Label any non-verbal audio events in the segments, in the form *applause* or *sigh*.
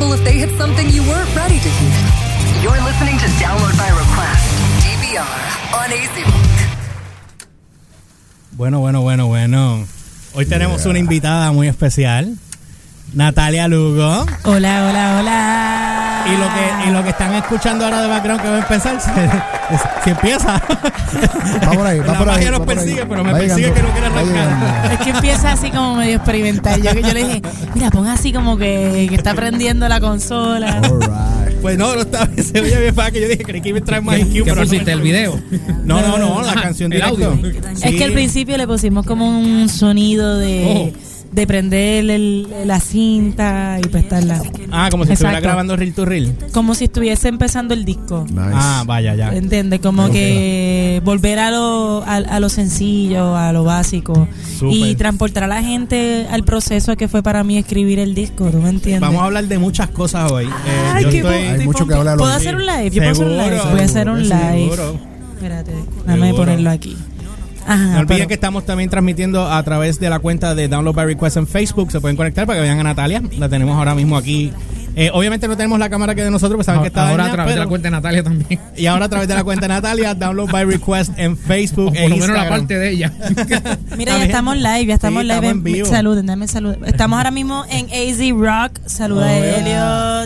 possible if they hit something you weren't ready to hear. You're listening to Download by Request, DVR, on AC Rock. Bueno, bueno, bueno, bueno. Hoy tenemos una invitada muy especial, Natalia Lugo. Hola, hola, hola. Y lo que, y lo que están escuchando ahora de background que va a empezar, *laughs* se, es- se empieza. Va por ahí, va La por ahí. nos persigue, pero me Va persigue llegando, que no quiere arrancar. llegando. Es que empieza así como medio experimental. Yo, yo le dije, mira, pon así como que, que está prendiendo la consola. All right. Pues no, no está, *laughs* se oye bien fácil que yo dije que iba a traer más IQ, ¿Qué pero no. pusiste? ¿El video? *laughs* No, no, no, la canción directo. audio. Es Sí. que al principio le pusimos como un sonido de, de prender el- la cinta y prestarla. Ah, como si estuviera Exacto. grabando reel to reel. Como si estuviese empezando el disco. Nice. Ah, vaya, ya. ¿Entiendes? Como Ok. que volver a lo, a, a lo sencillo, a lo básico. Súper. Y transportar a la gente al proceso que fue para mí escribir el disco. ¿Tú me entiendes? Vamos a hablar de muchas cosas hoy. Eh, Ay, yo qué estoy- Hay mucho que hablar ¿Puedo hacer un live? Yo puedo hacer un live. Seguro. Voy a hacer un live. Seguro. Espérate, déjame Seguro. ponerlo aquí. Ajá, No olviden pero- que estamos también transmitiendo a través de la cuenta de Download by Request en Facebook. Se pueden conectar para que vean a Natalia. La tenemos ahora mismo aquí. Eh, obviamente no tenemos la cámara que de nosotros, pues saben que está Ahora a través de la cuenta de Natalia también. *laughs* Y ahora a través de la cuenta de Natalia, Download by Request en Facebook O e por lo menos la parte de ella. *laughs* Mira, ya estamos live, ya estamos Sí, live. estamos en vivo. Saluden, dame salud. Estamos ahora mismo en AZ Rock. Saluda a Hola.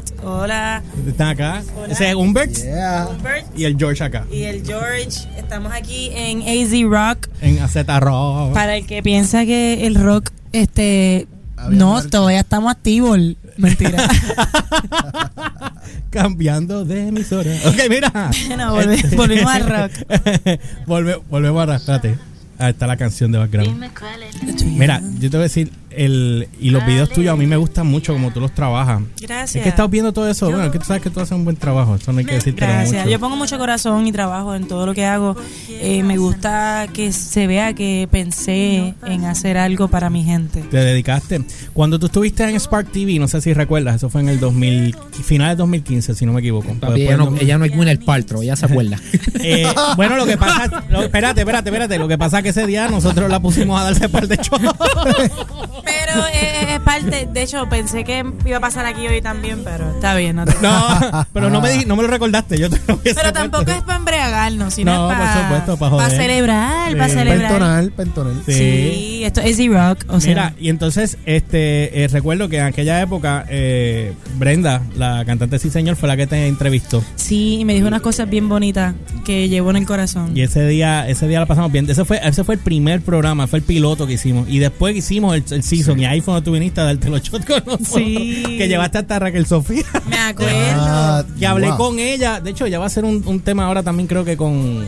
Elliot. Hola. Están acá. Ese es Humbert Yeah. Y el George acá. y el George. Estamos aquí en AZ Rock. En Aceta Rock. Para el que piensa que el rock, este. Había no, muerto. todavía estamos activos. Mentira. *laughs* Cambiando de emisora. Ok, mira. *laughs* No, volve- volvimos al rock. *laughs* Volve- volvemos a arrastrate. Ahí está la canción de background. Mira, yo te voy a decir, el, y los videos tuyos a mí me gustan mucho como tú los trabajas. Gracias. Es que he estado viendo todo eso. Bueno, es que tú sabes que tú haces un buen trabajo. Eso no hay que decirte Gracias. mucho. Yo pongo mucho corazón y trabajo en todo lo que hago. Eh, me gusta que se vea que pensé en hacer algo para mi gente. Te dedicaste. Cuando tú estuviste en Spark TV, no sé si recuerdas, eso fue en el 2000, finales de 2015, si no me equivoco. Papi, ella, no, ella no es Gwyneth Paltrow, ella se acuerda. *laughs* Eh, bueno, lo que pasa, lo- espérate, espérate, espérate. Lo que pasa es que ese día nosotros la pusimos a darse par de show. *laughs* Pero eh, es parte, de hecho pensé que iba a pasar aquí hoy también, pero está bien. No te- No, pero no me, di- no me lo recordaste. Yo te lo Pero tampoco puesto. es para embriagarnos, sino No, es por para, supuesto, para joder. celebrar, Sí. para celebrar. Pentonal, pentonal. Sí. Sí, esto es Easy Rock. O sea, Mira, y entonces este eh, recuerdo que en aquella época eh, Brenda, la cantante Sí Señor, fue la que te entrevistó. sí, y me dijo unas cosas bien bonitas que llevo en el corazón. Y ese día, ese día la pasamos bien. Ese fue, ese fue el primer programa, fue el piloto que hicimos. Y después hicimos el, el season. Y ahí fue donde tú viniste a darte los shots con nosotros. Sí. Que llevaste hasta Raquel Sofía. Me acuerdo. Ah, Que hablé wow. con ella. De hecho, ya va a ser un, un tema ahora también, creo que con,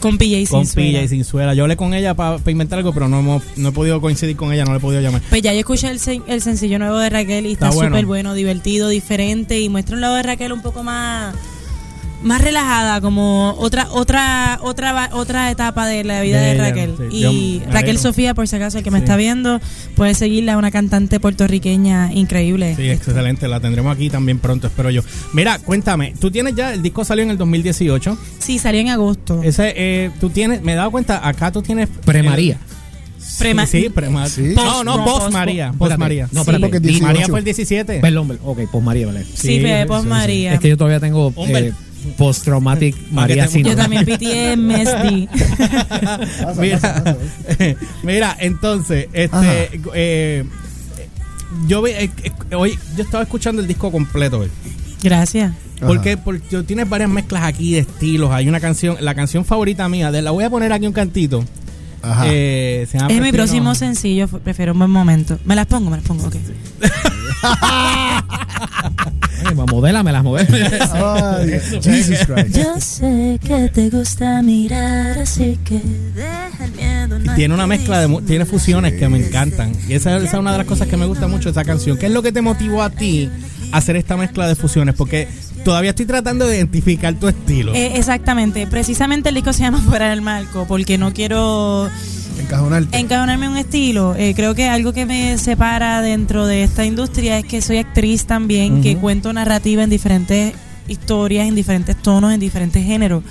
con PJ con Sinzuela. Pilla y Sinzuela. Yo hablé con ella para inventar algo, pero no, hemos, no he podido coincidir con ella, no le he podido llamar. Pues ya yo escuché el, sen- el sencillo nuevo de Raquel y está bueno. súper bueno. divertido, diferente y muestra un lado de Raquel un poco más más relajada, como otra otra otra va- otra etapa de la vida De de, ella, Raquel. sí. Y Yo Raquel. Sofía, por si acaso el que me Sí. está viendo, puede seguirla, una cantante puertorriqueña increíble. Sí, excelente. La tendremos aquí también pronto, espero yo. Mira, cuéntame. Tú tienes ya, el disco salió en el 2018. Sí, salió en agosto. Ese, eh, tú tienes, me he dado cuenta, acá tú tienes... Pre-María. Prema- sí, prema- Sí. No, no, Post- post post- María. Post. María. No, Sí, Di- 18. María fue el 17. Perdón, ok, pues María, vale. sí, sí, sí, post sí. María. Es que yo todavía tengo Hombre. eh, post-traumatic María yo también. *laughs* Pasa, mira, *laughs* mira, entonces, este, eh, yo eh, eh, hoy yo estaba escuchando el disco completo hoy. Gracias. Porque, porque tienes varias mezclas aquí de estilos. Hay una canción, la canción favorita mía, de, la voy a poner aquí un cantito. Ajá. Eh, se llama Es mi próximo sencillo, prefiero un buen momento. Me las pongo, me las pongo, ok. *laughs* Modélamelas, modélamelas. *laughs* Ay, Jesus Christ. Yo sé que te gusta mirar, así que deja el miedo. Tiene una mezcla de tiene fusiones que me encantan y esa, esa es una de las cosas que me gusta mucho de esa canción ¿qué es lo que te motivó a ti a hacer esta mezcla de fusiones? porque todavía estoy tratando de identificar tu estilo Eh, exactamente, precisamente el disco se llama Fuera del Marco, porque no quiero Encajonarte. encajonarme en un estilo. Eh, creo que algo que me separa dentro de esta industria es que soy actriz también, que cuento narrativa en diferentes historias, en diferentes tonos, en diferentes géneros.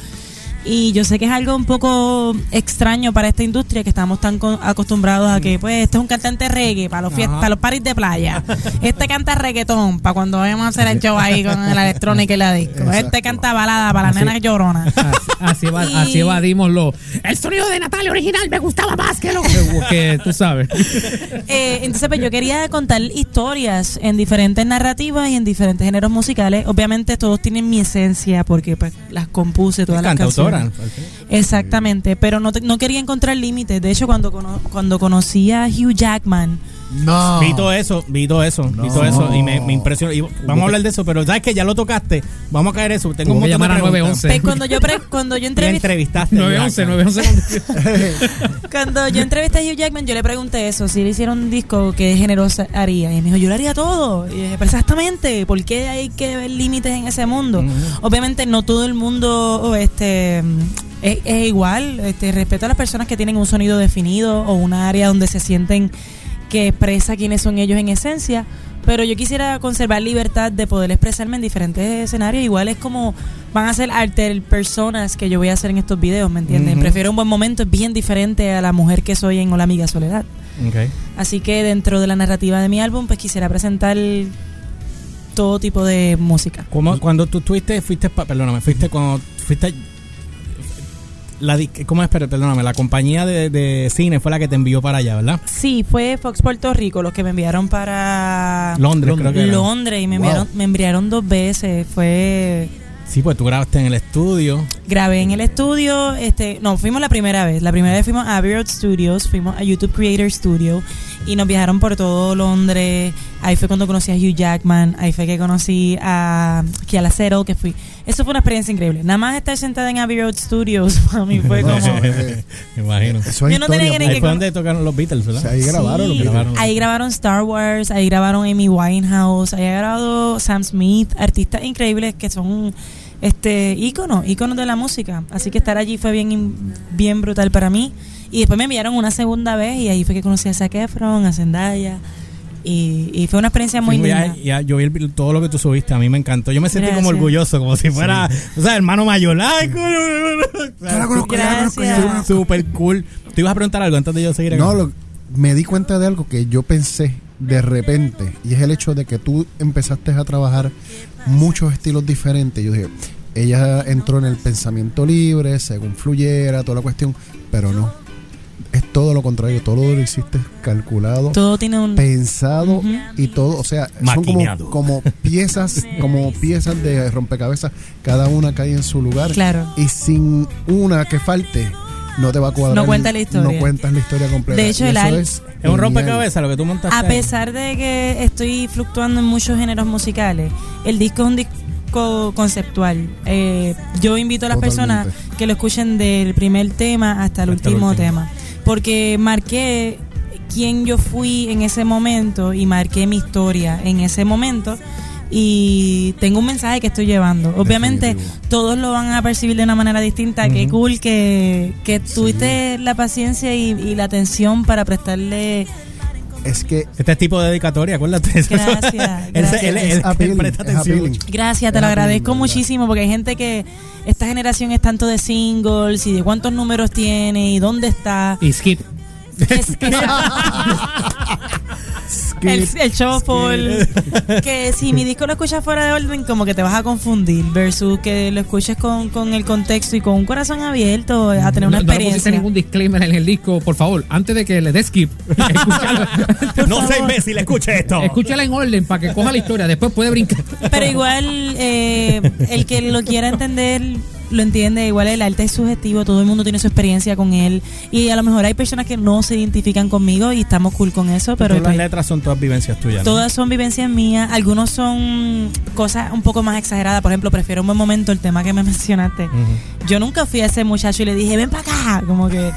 Y yo sé que es algo un poco extraño para esta industria que estamos tan acostumbrados a que, pues, este es un cantante reggae para los fiestas, para los paris de playa. *laughs* Este canta reggaetón para cuando vayamos a hacer el show ahí con la electrónica y la disco. Este canta balada para las Así- nenas lloronas. Así, así, eva- Y- así evadimos lo. El sonido de Natalia original me gustaba más que lo que, tú sabes. *laughs* Eh, entonces, pues yo quería contar historias en diferentes narrativas y en diferentes géneros musicales. Obviamente todos tienen mi esencia porque pues las compuse todas las Cantautora. Exactamente, pero no, te- no quería encontrar límites. De hecho, cuando, cono- cuando conocí a Hugh Jackman, No. Vi todo eso, vi todo eso, vi todo eso y me, me impresionó. Y vamos a hablar de eso, pero sabes que ya lo tocaste. Vamos a caer eso. Tengo un que montón de llamar a preguntas. 911. pues, cuando yo pre- cuando yo entrevisté entrevistaste. 911, Jackman. 911. *laughs* Cuando yo entrevisté a Hugh Jackman, yo le pregunté eso, si le hiciera un disco, ¿qué género sa- haría? Y me dijo, yo lo haría todo. Y dije, pero exactamente, ¿por qué hay que ver límites en ese mundo? Obviamente no todo el mundo este es, es igual. Este, respeto a las personas que tienen un sonido definido o un área donde se sienten que expresa quiénes son ellos en esencia. Pero yo quisiera conservar libertad de poder expresarme en diferentes escenarios. Igual es como van a ser alter personas que yo voy a hacer en estos videos, ¿me entienden? Ujú. Prefiero un buen momento, es bien diferente a la mujer que soy en Hola Amiga Soledad. Ok. Así que dentro de la narrativa de mi álbum, pues quisiera presentar todo tipo de música. ¿Cómo- cuando tú fuiste, fuiste, perdóname, fuiste cuando fuiste, la, di- ¿cómo es? Perdóname, la compañía de, de cine fue la que te envió para allá, ¿verdad? Sí, fue Fox Puerto Rico los que me enviaron para Londres, creo que era. Londres y me Wow. enviaron, me enviaron dos veces. Fue Sí, pues tú grabaste en el estudio. grabé en el estudio, este, no, fuimos la primera vez. La primera vez fuimos a Abbey Road Studios, fuimos a YouTube Creator Studio y nos viajaron por todo Londres. Ahí fue cuando conocí a Hugh Jackman, ahí fue que conocí a Kiala Settle, que fui. Eso fue una experiencia increíble. Nada más estar sentada en Abbey Road Studios *laughs* para mí fue como *laughs* Me imagino. Eso es Yo no tenía historia, que Ahí que fue con- donde tocaron los Beatles, ¿verdad? O sea, ahí grabaron Sí. los. Grabaron. Ahí grabaron Star Wars, ahí grabaron Amy Winehouse, ahí ha grabado Sam Smith, artistas increíbles que son este íconos, íconos de la música. Así que estar allí fue bien bien brutal para mí. Y después me enviaron una segunda vez y ahí fue que conocí a Zac Efron, a Zendaya. Y, y fue una experiencia muy Sí, linda. ya, yo vi el- todo lo que tú subiste, a mí me encantó. Yo me sentí como orgulloso, como si fuera, o sea, hermano mayor. Ay, coño, Yo la conozco, yo la conozco, yo la Gracias. conozco. Súper cool. ¿Te ibas a preguntar algo antes de yo seguir? No, lo- me di cuenta de algo que yo pensé de repente y es el hecho de que tú empezaste a trabajar muchos estilos diferentes. Yo dije, ella entró en el pensamiento libre, según fluyera, toda la cuestión, pero no. Es todo lo contrario, todo lo hiciste calculado, Todo tiene un pensado y todo, o sea, son como, Maquinado. como piezas, *laughs* como piezas de rompecabezas, cada una cae en su lugar claro. y sin una que falte no te va a cuadrar. No cuenta la historia. No cuentas la historia completa. De hecho, el es Es un rompecabezas lo que tú montaste. A ahí. pesar de que estoy fluctuando en muchos géneros musicales, el disco es un disco conceptual. Eh, yo invito a las Totalmente. personas que lo escuchen del primer tema hasta el Hasta el último último. tema. Porque marqué quién yo fui en ese momento y marqué mi historia en ese momento. Y tengo un mensaje que estoy llevando. Obviamente, Definitivo. todos lo van a percibir de una manera distinta. Qué cool que, que tuviste la paciencia y, y la atención para prestarle Es que Este es tipo de dedicatoria, acuérdate. Gracias, *laughs* gracias. él- él- Es él appealing, presta es atención. appealing. Gracias, te lo agradezco muchísimo porque hay gente que esta generación es tanto de singles y de cuántos números tiene y dónde está. Y skip. Es- *laughs* *laughs* el, el shuffle. Que si mi disco lo escuchas fuera de orden, como que te vas a confundir. Versus que lo escuches con, con el contexto y con un corazón abierto a tener una no, no pusiste experiencia. ningún disclaimer en el disco, por favor, antes de que le des skip. *laughs* No sé imbécil, escuche esto. escúchala en orden para que coja la historia, después puede brincar. Pero igual, eh, el que lo quiera entender, lo entiende. Igual el arte es subjetivo, todo el mundo tiene su experiencia con él. Y a lo mejor hay personas que no se identifican conmigo y estamos cool con eso, pero Todas las letras son todas vivencias tuyas. ¿no? todas son vivencias mías. Algunos son cosas un poco más exageradas. Por ejemplo, prefiero un buen momento el tema que me *laughs* mencionaste. Yo nunca fui a ese muchacho y le dije, ven para acá. Como que.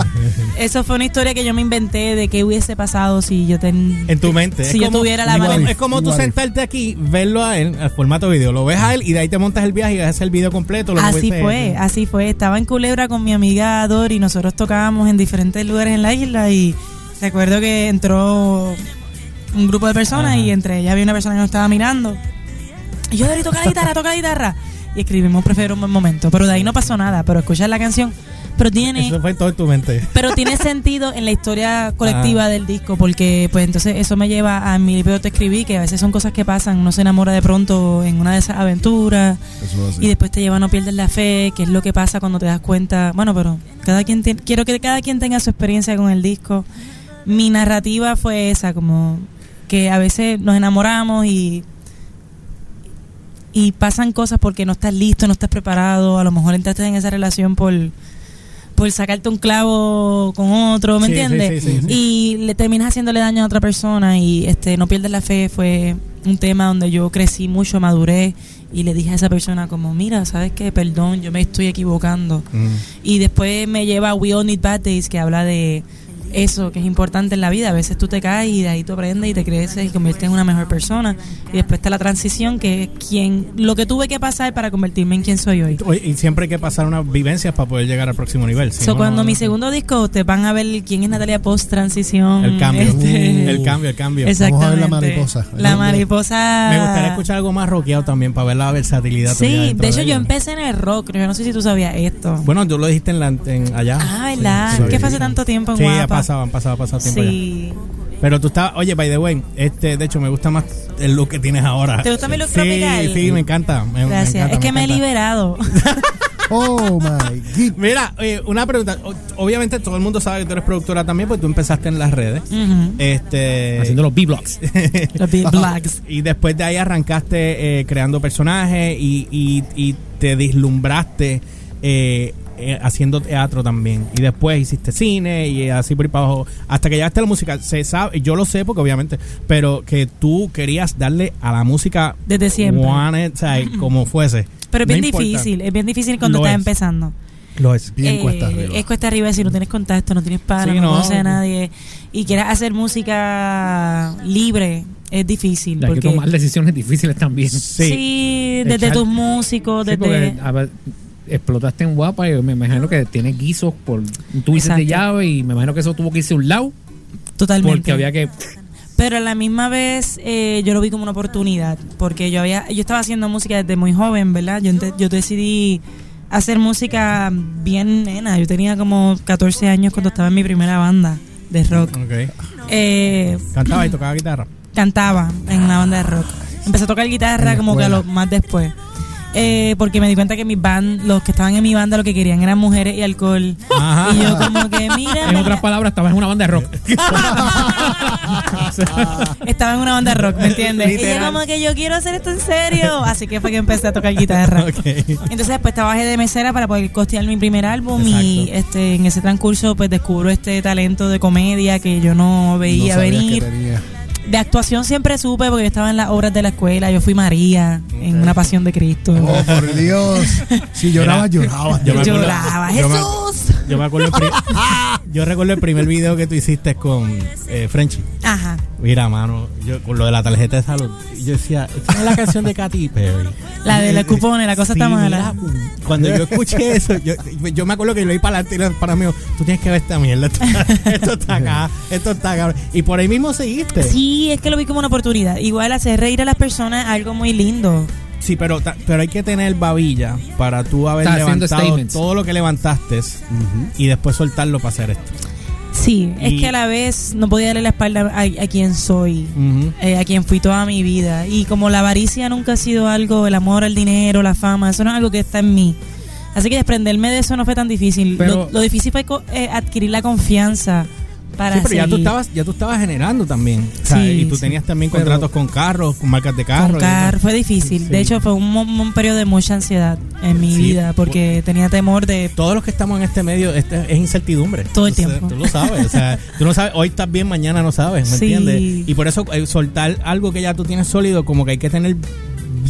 *laughs* eso fue una historia que yo me inventé de qué hubiese pasado si yo ten... En tu mente. Si es yo como- tuviera la es valentía. Es como tú sentarte aquí, verlo a él, al formato video. Lo ves a él y de ahí te montas el viaje y haces el video completo. lo Así fue, así fue. Estaba en Culebra con mi amiga Dori y nosotros tocábamos en diferentes lugares en la isla y recuerdo que entró un grupo de personas Ajá. y entre ellas había una persona que nos estaba mirando. Y yo, Dori, toca la guitarra, toca la guitarra. Y escribimos Prefiero un buen momento. Pero de ahí no pasó nada, pero escuchas la canción, pero tiene... Eso fue todo en tu mente. Pero tiene sentido en la historia colectiva Ah. del disco, porque pues entonces eso me lleva a mi libro te escribí, que a veces son cosas que pasan, uno se enamora de pronto en una de esas aventuras Eso y después te lleva a no pierdes la fe, que es lo que pasa cuando te das cuenta, bueno, pero cada quien tiene- quiero que cada quien tenga su experiencia con el disco. Mi narrativa fue esa, como que a veces nos enamoramos y y pasan cosas porque no estás listo, no estás preparado, a lo mejor entraste en esa relación por por sacarte un clavo con otro, ¿me Sí, entiendes? sí, sí, sí. Y le terminas haciéndole daño a otra persona y este no pierdes la fe fue un tema donde yo crecí mucho, maduré y le dije a esa persona como, mira, ¿sabes qué? Perdón, yo me estoy equivocando. Mm. Y después me lleva a We All Need Bad Days, que habla de eso que es importante en la vida. A veces tú te caes y de ahí tú aprendes y te creces y conviertes en una mejor persona. Y después está la transición, que es quien, lo que tuve que pasar para convertirme en quien soy hoy. Y siempre hay que pasar unas vivencias para poder llegar al próximo nivel. si So, no, cuando no- mi segundo disco, te van a ver quién es Natalia post transición. El cambio. Este, El cambio, el cambio. Exactamente. Vamos a ver la mariposa. La mariposa. Me gustaría escuchar algo más rockeado también para ver la versatilidad. Sí, de hecho yo empecé en el rock. Yo no sé si tú sabías esto. Bueno, tú lo dijiste en la, en allá. Ah, ¿verdad? Sí, ¿Qué sí. fue hace tanto tiempo en Sí, Guapa? Pasado, ha pasado tiempo ya. Sí. Pero tú estabas, oye, by the way, este, de hecho me gusta más el look que tienes ahora. ¿Te gusta mi look sí, tropical? Sí, me encanta. me- me Gracias. encanta, es que me he liberado. *laughs* Oh my God. Mira, eh, una pregunta. Obviamente todo el mundo sabe que tú eres productora también, porque tú empezaste en las redes. Este. Haciendo los B-Blocks. *laughs* Los Blacks. Y después de ahí arrancaste eh, creando personajes y, y- y te deslumbraste eh, eh, haciendo teatro también. Y después hiciste cine y así por ahí para abajo. Hasta que llegaste a la música. Se sabe, yo lo sé porque obviamente, pero que tú querías darle a la música Desde siempre. one, o sea, como fuese. Pero es No bien importa. difícil, es bien difícil cuando Lo estás es. empezando. Lo es. Bien Eh, cuesta arriba. Es cuesta arriba si no tienes contacto, no tienes Sí, no, no. conoces a nadie y quieres hacer música libre, es difícil. Hay que porque tomar decisiones difíciles también. sí, desde Echar- tus músicos, Sí, desde... porque, a ver, explotaste en guapa y me imagino que tienes guisos por tú dices de llave y me imagino que eso tuvo que irse a un lado totalmente. porque había que Pero a la misma vez eh, yo lo vi como una oportunidad, porque yo había yo estaba haciendo música desde muy joven, ¿verdad? Yo, yo decidí hacer música bien nena. Yo tenía como 14 años cuando estaba en mi primera banda de rock. Ok. Eh, Cantaba y tocaba guitarra. cantaba en una banda de rock. Empecé a tocar guitarra como que a lo más después. Eh, porque me di cuenta que mis band, los que estaban en mi banda lo que querían eran mujeres y alcohol. Ajá. Y yo como que, mira, en otras palabras estabas en una banda de rock. *laughs* Estaba en una banda de rock, ¿me entiendes? Y yo como que yo quiero hacer esto en serio. Así que fue que empecé a tocar guitarra. *laughs* Ok. Entonces después trabajé de mesera para poder costear mi primer álbum y este en ese transcurso pues descubro este talento de comedia que yo no veía No sabías que venir. tenía. De actuación siempre supe porque yo estaba en las obras de la escuela, yo fui María en Una Pasión de Cristo. Oh, por Dios. Si lloraba, lloraba. Yo Lloraba, yo me- Jesús. Yo me acuerdo el pri- *laughs* yo recuerdo el primer video que tú hiciste con eh, Frenchy. Ajá. Mira, mano, yo con lo de la tarjeta de salud, y yo decía, esta no es la canción de Katy Perry. La de los cupones, la cosa está mala. cuando yo escuché eso, yo, yo me acuerdo que lo vi para adelante para mí, tú tienes que ver esta mierda, esto, *laughs* esto está acá, esto está acá. Y por ahí mismo seguiste. Sí, es que lo vi como una oportunidad. Igual hacer reír a las personas algo muy lindo. Sí, pero, ta- pero hay que tener babilla para tú haber Está levantado todo lo que levantaste y después soltarlo para hacer esto. Sí, es que a la vez no podía darle la espalda a, a quien soy, eh, a quien fui toda mi vida. Y como la avaricia nunca ha sido algo, el amor, el dinero, la fama, eso no es algo que está en mí. Así que desprenderme de eso no fue tan difícil. Pero- lo, lo difícil fue eh, adquirir la confianza para Sí, pero ya tú estabas, ya tú estabas generando también. O sea, Sí, y tú tenías también Pero- contratos con carros, con marcas de carros. con car, fue difícil. De hecho, fue un, un periodo de mucha ansiedad en mi vida porque tenía temor de Todos los que estamos en este medio este es incertidumbre. Todo el O sea, tiempo. Tú lo sabes. O sea, *laughs* tú no sabes, hoy estás bien, mañana no sabes. ¿Me Sí. entiendes? Y por eso eh, soltar algo que ya tú tienes sólido, como que hay que tener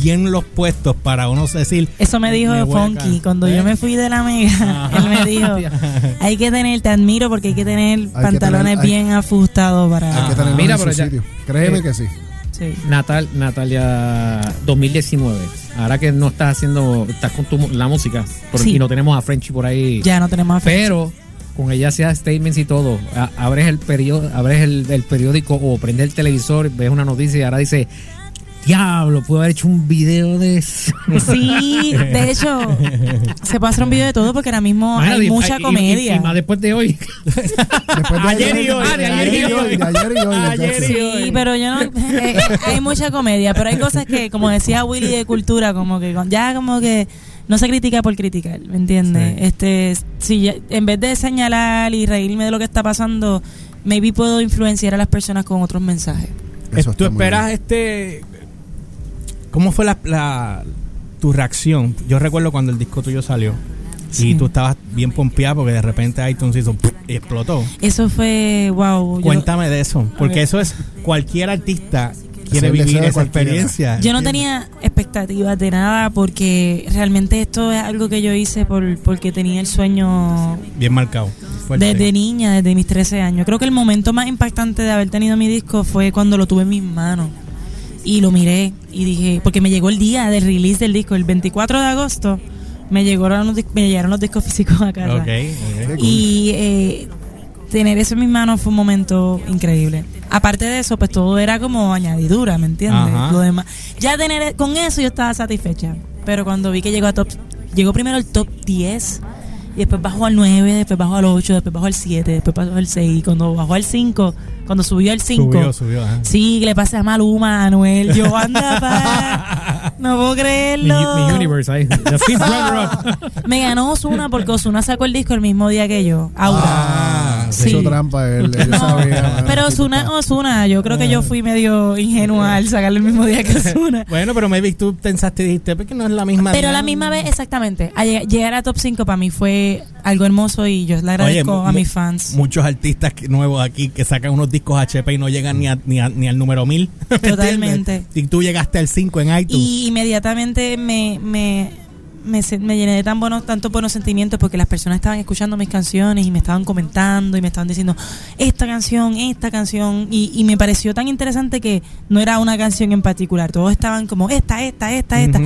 bien los puestos para uno decir. Eso me dijo Me Funky acá. cuando ¿Eh? yo me fui de la mega. *laughs* Ajá. Él me dijo, *laughs* hay que tener, te admiro porque hay que tener pantalones tener- hay- bien ajustados para... Hay que tenerlo Mira, en pero ya- sitio. Créeme eh, que sí. Sí. Natal, Natalia 2019. Ahora que no estás haciendo, estás con tu, la música por- Sí. y no tenemos a Frenchy por ahí. Ya no tenemos a. Pero con ella hacía statements y todo. A- abres el periódico, abres el, el periódico o prendes el televisor, ves una noticia y ahora dice diablo, puedo haber hecho un video de eso. Sí, de *laughs* hecho, se puede hacer un video de todo porque ahora mismo hay y- mucha y- y- comedia. Y, más después de hoy. Después de Ayer y hoy. De ayer y hoy. De ayer y hoy. Ayer y hoy. Sí, pero yo no. eh, eh, hay mucha comedia, pero hay cosas que, como decía Willy de cultura, como que ya como que no se critica por criticar, ¿me entiendes? Sí. Este, si ya- en vez de señalar y reírme de lo que está pasando, maybe puedo influenciar a las personas con otros mensajes. Eso ¿Tú está muy esperas este... ¿Cómo fue la, la- tu reacción? Yo recuerdo cuando el disco tuyo salió. Sí. Y tú estabas bien pompeado porque de repente iTunes hizo y explotó. Eso fue, wow. yo- Cuéntame de eso, porque eso es cualquier artista quiere vivir esa experiencia. Yo no tenía expectativas de nada porque realmente esto es algo que yo hice por, porque tenía el sueño bien marcado. fuerte. desde niña, desde mis 13 años. Creo que el momento más impactante de haber tenido mi disco fue cuando lo tuve en mis manos y lo miré y dije, porque me llegó el día del release del disco, el 24 de agosto, me, llegaron los, me llegaron los discos *laughs* físicos a casa. Y eh, tener eso en mis manos fue un momento increíble. Aparte de eso, pues todo era como añadidura, ¿me entiendes? Ajá. Lo demás. Ya tener con eso yo estaba satisfecha. Pero cuando vi que llegó a top, llegó primero al top 10 y después bajó al 9, después bajó al 8, después bajó al 7, después bajó al 6 y cuando bajó al 5, cuando subió al 5, Subió, subió. ajá. sí, que le pasé a Maluma, Anuel, yo anda *laughs* pa, no puedo mi, creerlo. mi universe ahí. The fifth runner up. Me ganó Osuna porque Osuna sacó el disco el mismo día que yo. Aura. Ah, Sí. Hizo trampa él, él *laughs* sabía. mano, Pero Osuna, Osuna, yo creo que yo fui medio ingenua al sacarlo el mismo día que *laughs* Osuna. Bueno, pero maybe tú pensaste y dijiste, porque no es la misma. Pero la misma vez, exactamente, a llegar a top 5 para mí fue algo hermoso y yo le agradezco a mis fans. Muchos artistas nuevos aquí que sacan unos discos HP y no llegan ni, a- ni, a- ni al número 1000. *laughs* ¿me Totalmente. Y tú llegaste al 5 en iTunes. Y inmediatamente me, me, me, llené de tan buenos, tantos buenos sentimientos porque las personas estaban escuchando mis canciones y me estaban comentando y me estaban diciendo esta canción, esta canción. Y, y me pareció tan interesante que no era una canción en particular. Todos estaban como esta, esta, esta, esta.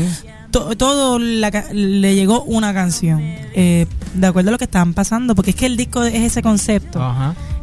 To- todo la le llegó una canción eh, de acuerdo a lo que estaban pasando porque es que el disco es ese concepto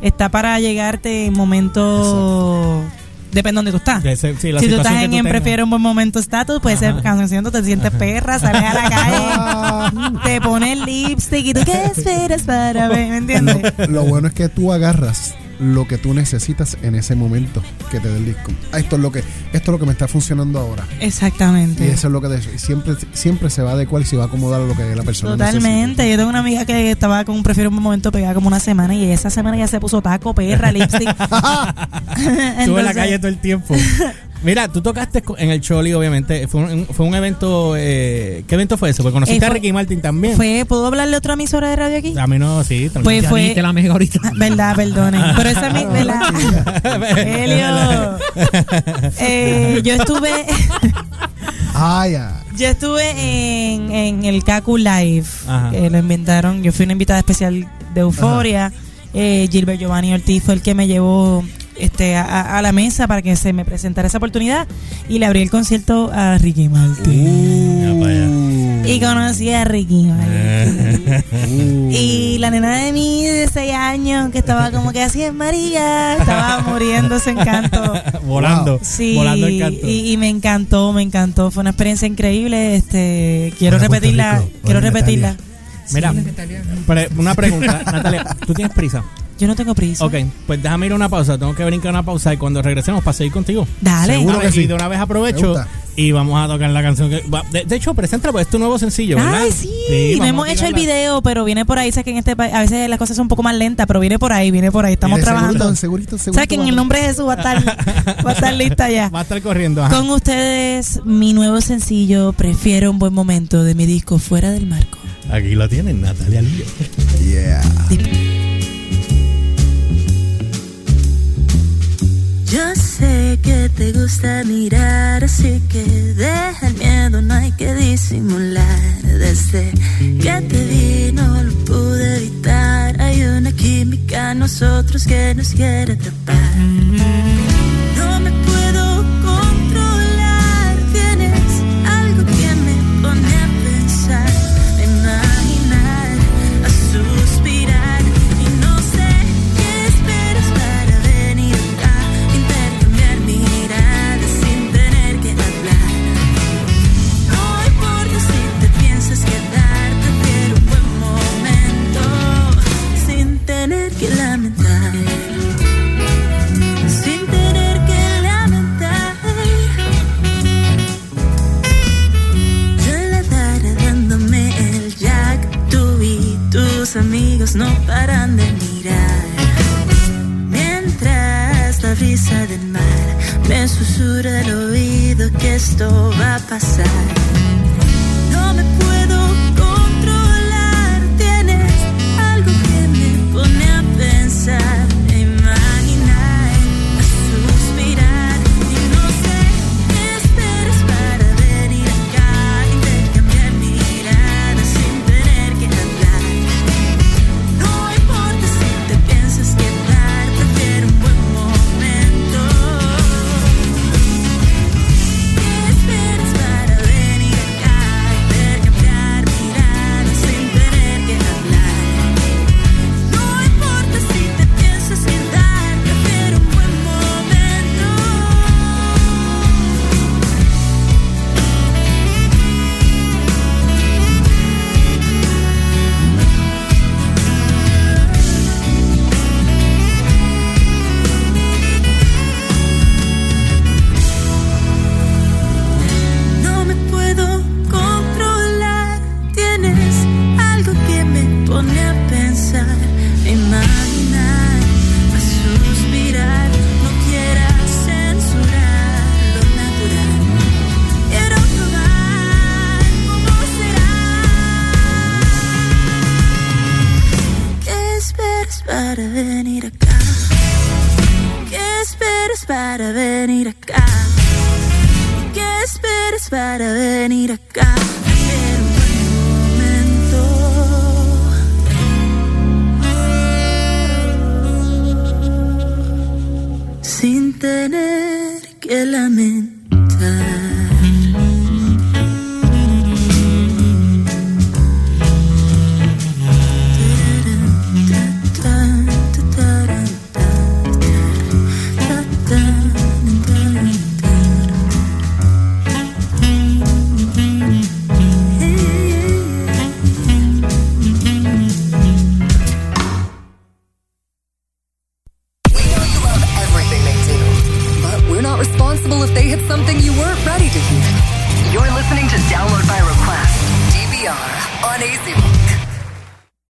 está para llegarte en momentos depende de donde tú estás. De ese- sí, la si tú estás que en tú en prefiero un buen momento estatus puede ser canción te sientes perra sales a la *laughs* calle te pones lipstick y tú qué esperas para ver ¿me entiendes? Lo bueno es que tú agarras lo que tú necesitas en ese momento que te dé el disco. Ah, Esto es lo que esto es lo que me está funcionando ahora. Y exactamente eso es lo que de- y siempre siempre se va a adecuar y se va a acomodar a lo que la persona Totalmente. Yo tengo una amiga que estaba con prefiero un momento pegada como una semana y esa semana ya se puso taco, perra, lipstick. *laughs* *laughs* Estuve en la calle todo el tiempo. *laughs* Mira, tú tocaste en el Choli, obviamente. Fue un, fue un evento. Eh, ¿Qué evento fue ese? Porque conociste Eh, a Ricky Martin también. Fue, ¿Puedo hablarle otra emisora de radio aquí? A mí no, sí. Pues fue- la mega ahorita. Ah, *laughs* Verdad, perdonen. Pero esa mi, *laughs* ¿verdad? Helio. *laughs* Eh, yo estuve, Ah, ya. yo estuve en, en el Kaku Live. Que lo inventaron. Yo fui una invitada especial de Euforia. Eh, Gilbert Giovanni Ortiz fue el que me llevó este a, la mesa para que se me presentara esa oportunidad y le abrí el concierto a Ricky Martin. Allá. Y conocí a Ricky Martin. Uh. Y la nena de mí de 6 años que estaba como que así en María, estaba muriéndose en canto. *laughs* volando. Sí, Volando el canto. y, y me encantó, me encantó. Fue una experiencia increíble. Este, quiero Hola, repetirla, quiero repetirla. Mira, pre- una pregunta, Natalia. ¿Tú tienes prisa? Yo no tengo prisa. Ok, pues déjame ir a una pausa. Tengo que brincar una pausa y cuando regresemos para seguir contigo. Dale. Seguro. A ver, que sí. Y de una vez aprovecho y vamos a tocar la canción. que va- De, de hecho, preséntala, pues es tu nuevo sencillo, ¿verdad? Ay, sí, no hemos hecho el video, pero viene por ahí. Sabes que en este país a veces las cosas son un poco más lentas, pero viene por ahí, viene por ahí. Estamos De trabajando. Segurito, segurito, segurito. Sabes que en el nombre de Jesús va a estar, *laughs* va a estar lista ya. Va a estar corriendo. ajá. Con ustedes, mi nuevo sencillo, Prefiero un buen momento de mi disco Fuera del Marco. Aquí lo tienen, Natalia Lío. Yeah. Yo sé que te gusta mirar, así que deja el miedo, no hay que disimular. Desde que te vi no lo pude evitar. Hay una química en nosotros que nos quiere atrapar. Tener que lamentar.